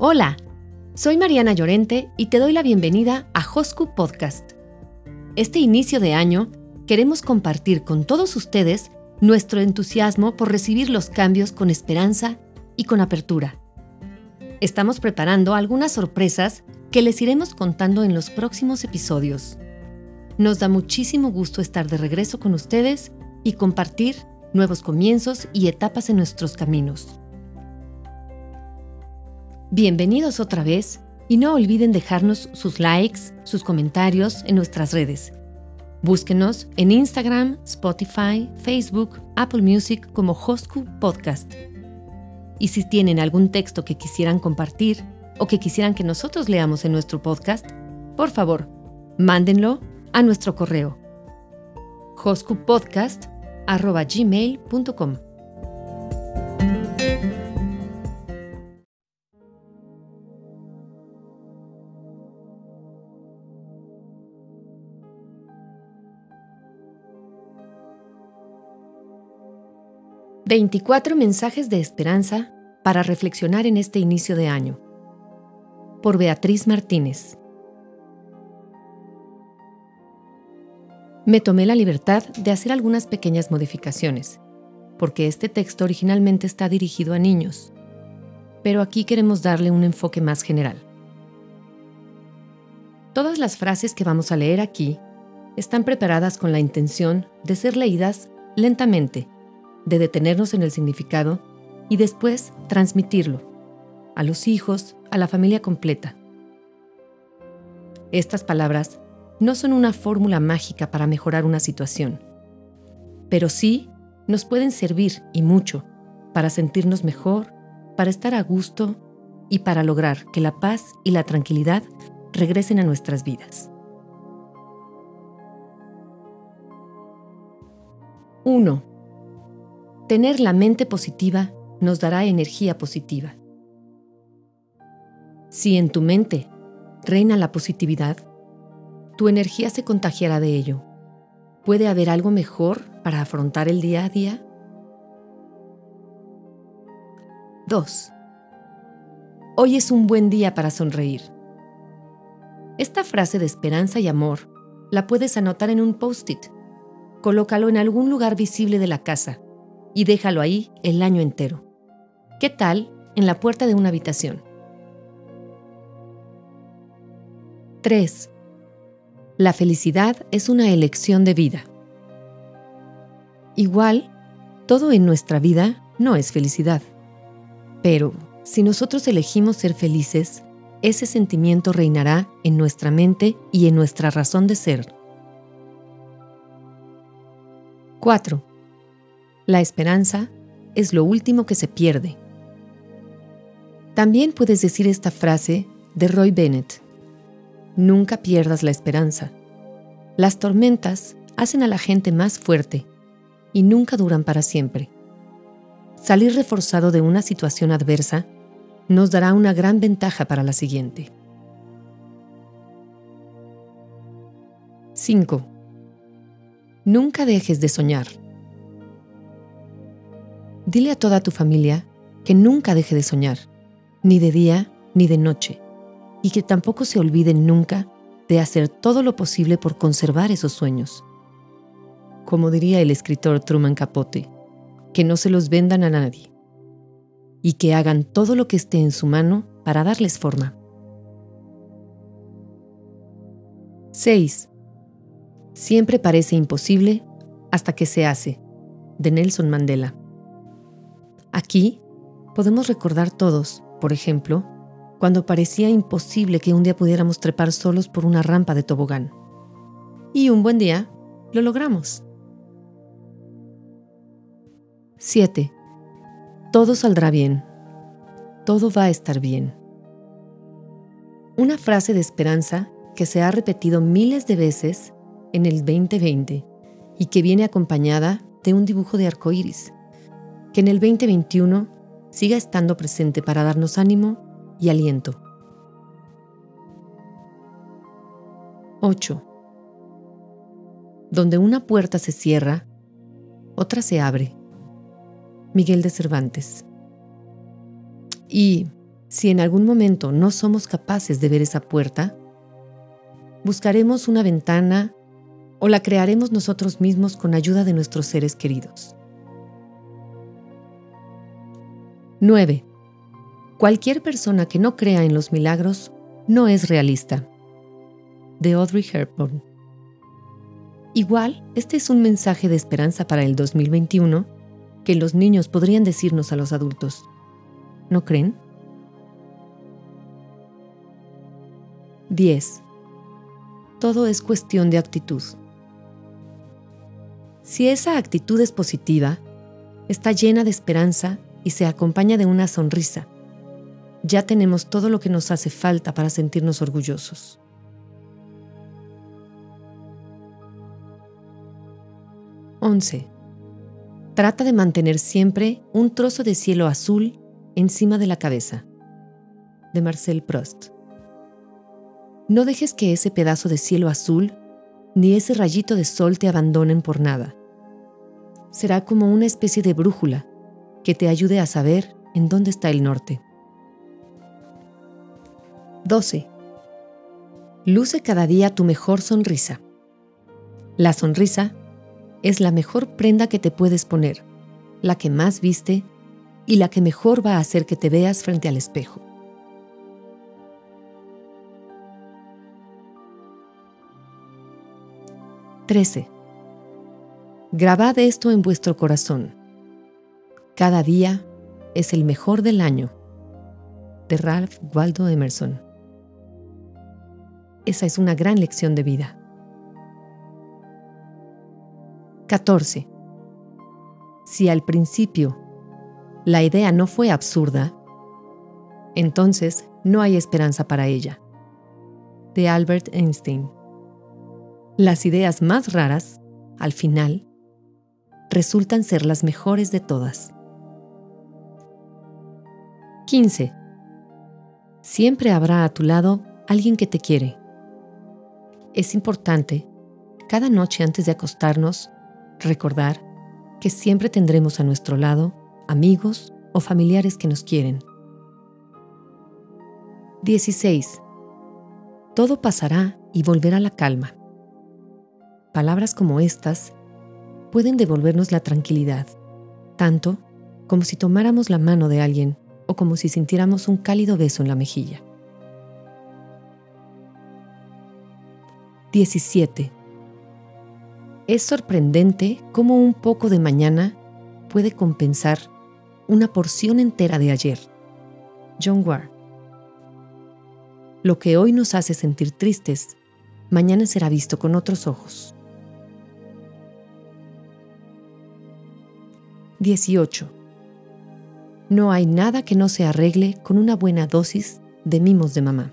Hola, soy Mariana Llorente y te doy la bienvenida a Hosku Podcast. Este inicio de año queremos compartir con todos ustedes nuestro entusiasmo por recibir los cambios con esperanza y con apertura. Estamos preparando algunas sorpresas que les iremos contando en los próximos episodios. Nos da muchísimo gusto estar de regreso con ustedes y compartir nuevos comienzos y etapas en nuestros caminos. Bienvenidos otra vez y no olviden dejarnos sus likes, sus comentarios en nuestras redes. Búsquenos en Instagram, Spotify, Facebook, Apple Music como Hosku Podcast. Y si tienen algún texto que quisieran compartir o que quisieran que nosotros leamos en nuestro podcast, por favor, mándenlo a nuestro correo hoskupodcast.gmail.com 24 mensajes de esperanza para reflexionar en este inicio de año. Por Beatriz Martínez. Me tomé la libertad de hacer algunas pequeñas modificaciones, porque este texto originalmente está dirigido a niños, pero aquí queremos darle un enfoque más general. Todas las frases que vamos a leer aquí están preparadas con la intención de ser leídas lentamente de detenernos en el significado y después transmitirlo a los hijos, a la familia completa. Estas palabras no son una fórmula mágica para mejorar una situación, pero sí nos pueden servir y mucho para sentirnos mejor, para estar a gusto y para lograr que la paz y la tranquilidad regresen a nuestras vidas. 1. Tener la mente positiva nos dará energía positiva. Si en tu mente reina la positividad, tu energía se contagiará de ello. ¿Puede haber algo mejor para afrontar el día a día? 2. Hoy es un buen día para sonreír. Esta frase de esperanza y amor la puedes anotar en un post-it. Colócalo en algún lugar visible de la casa y déjalo ahí el año entero. ¿Qué tal en la puerta de una habitación? 3. La felicidad es una elección de vida. Igual, todo en nuestra vida no es felicidad. Pero si nosotros elegimos ser felices, ese sentimiento reinará en nuestra mente y en nuestra razón de ser. 4. La esperanza es lo último que se pierde. También puedes decir esta frase de Roy Bennett. Nunca pierdas la esperanza. Las tormentas hacen a la gente más fuerte y nunca duran para siempre. Salir reforzado de una situación adversa nos dará una gran ventaja para la siguiente. 5. Nunca dejes de soñar. Dile a toda tu familia que nunca deje de soñar, ni de día ni de noche, y que tampoco se olviden nunca de hacer todo lo posible por conservar esos sueños. Como diría el escritor Truman Capote, que no se los vendan a nadie, y que hagan todo lo que esté en su mano para darles forma. 6. Siempre parece imposible hasta que se hace, de Nelson Mandela. Aquí podemos recordar todos, por ejemplo, cuando parecía imposible que un día pudiéramos trepar solos por una rampa de tobogán. Y un buen día lo logramos. 7. Todo saldrá bien. Todo va a estar bien. Una frase de esperanza que se ha repetido miles de veces en el 2020 y que viene acompañada de un dibujo de arco iris que en el 2021 siga estando presente para darnos ánimo y aliento. 8. Donde una puerta se cierra, otra se abre. Miguel de Cervantes. Y Si en algún momento no somos capaces de ver esa puerta, buscaremos una ventana o la crearemos nosotros mismos con ayuda de nuestros seres queridos. 9. Cualquier persona que no crea en los milagros no es realista. De Audrey Hepburn. Igual, este es un mensaje de esperanza para el 2021 que los niños podrían decirnos a los adultos. ¿No creen? 10. Todo es cuestión de actitud. Si esa actitud es positiva, está llena de esperanza y se acompaña de una sonrisa, ya tenemos todo lo que nos hace falta para sentirnos orgullosos. Once. Trata de mantener siempre un trozo de cielo azul encima de la cabeza. De Marcel Proust. No dejes que ese pedazo de cielo azul ni ese rayito de sol te abandonen por nada. Será como una especie de brújula que te ayude a saber en dónde está el norte. 12. Luce cada día tu mejor sonrisa. La sonrisa es la mejor prenda que te puedes poner, la que más viste y la que mejor va a hacer que te veas frente al espejo. Trece. Grabad esto en vuestro corazón. Cada día es el mejor del año. De Ralph Waldo Emerson. Esa es una gran lección de vida. 14. Si al principio la idea no fue absurda, entonces no hay esperanza para ella. De Albert Einstein. Las ideas más raras, al final, resultan ser las mejores de todas. 15. Siempre habrá a tu lado alguien que te quiere. Es importante, cada noche antes de acostarnos, recordar que siempre tendremos a nuestro lado amigos o familiares que nos quieren. 16. Todo pasará y volverá la calma. Palabras como estas pueden devolvernos la tranquilidad, tanto como si tomáramos la mano de alguien o como si sintiéramos un cálido beso en la mejilla. 17. Es sorprendente cómo un poco de mañana puede compensar una porción entera de ayer. John Ward. Lo que hoy nos hace sentir tristes, mañana será visto con otros ojos. 18. No hay nada que no se arregle con una buena dosis de mimos de mamá.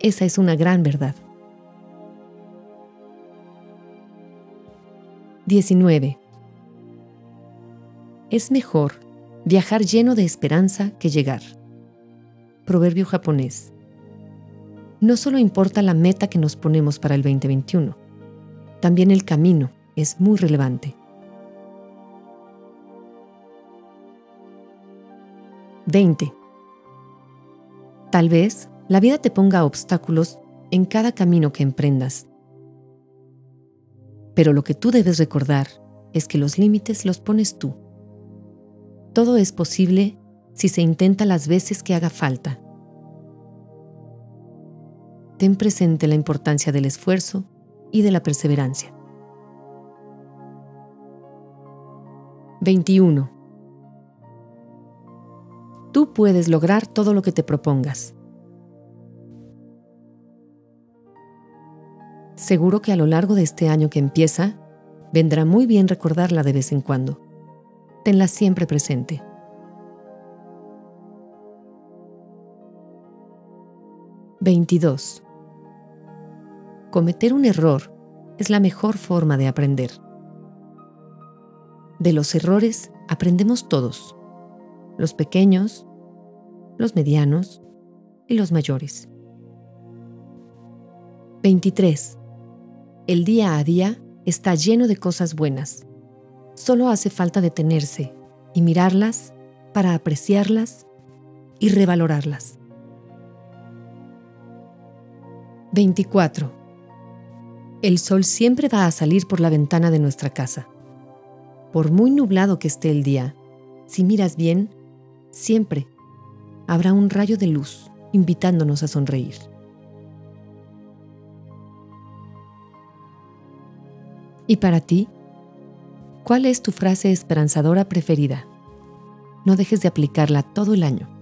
Esa es una gran verdad. 19. Es mejor viajar lleno de esperanza que llegar. Proverbio japonés. No solo importa la meta que nos ponemos para el 2021, también el camino es muy relevante. 20. Tal vez la vida te ponga obstáculos en cada camino que emprendas. Pero lo que tú debes recordar es que los límites los pones tú. Todo es posible si se intenta las veces que haga falta. Ten presente la importancia del esfuerzo y de la perseverancia. 21. Tú puedes lograr todo lo que te propongas. Seguro que a lo largo de este año que empieza, vendrá muy bien recordarla de vez en cuando. Tenla siempre presente. ¿22? Cometer un error es la mejor forma de aprender. De los errores aprendemos todos los pequeños, los medianos y los mayores. 23. El día a día está lleno de cosas buenas. Solo hace falta detenerse y mirarlas para apreciarlas y revalorarlas. 24. El sol siempre va a salir por la ventana de nuestra casa. Por muy nublado que esté el día, si miras bien, siempre habrá un rayo de luz invitándonos a sonreír. ¿Y para ti? ¿Cuál es tu frase esperanzadora preferida? No dejes de aplicarla todo el año.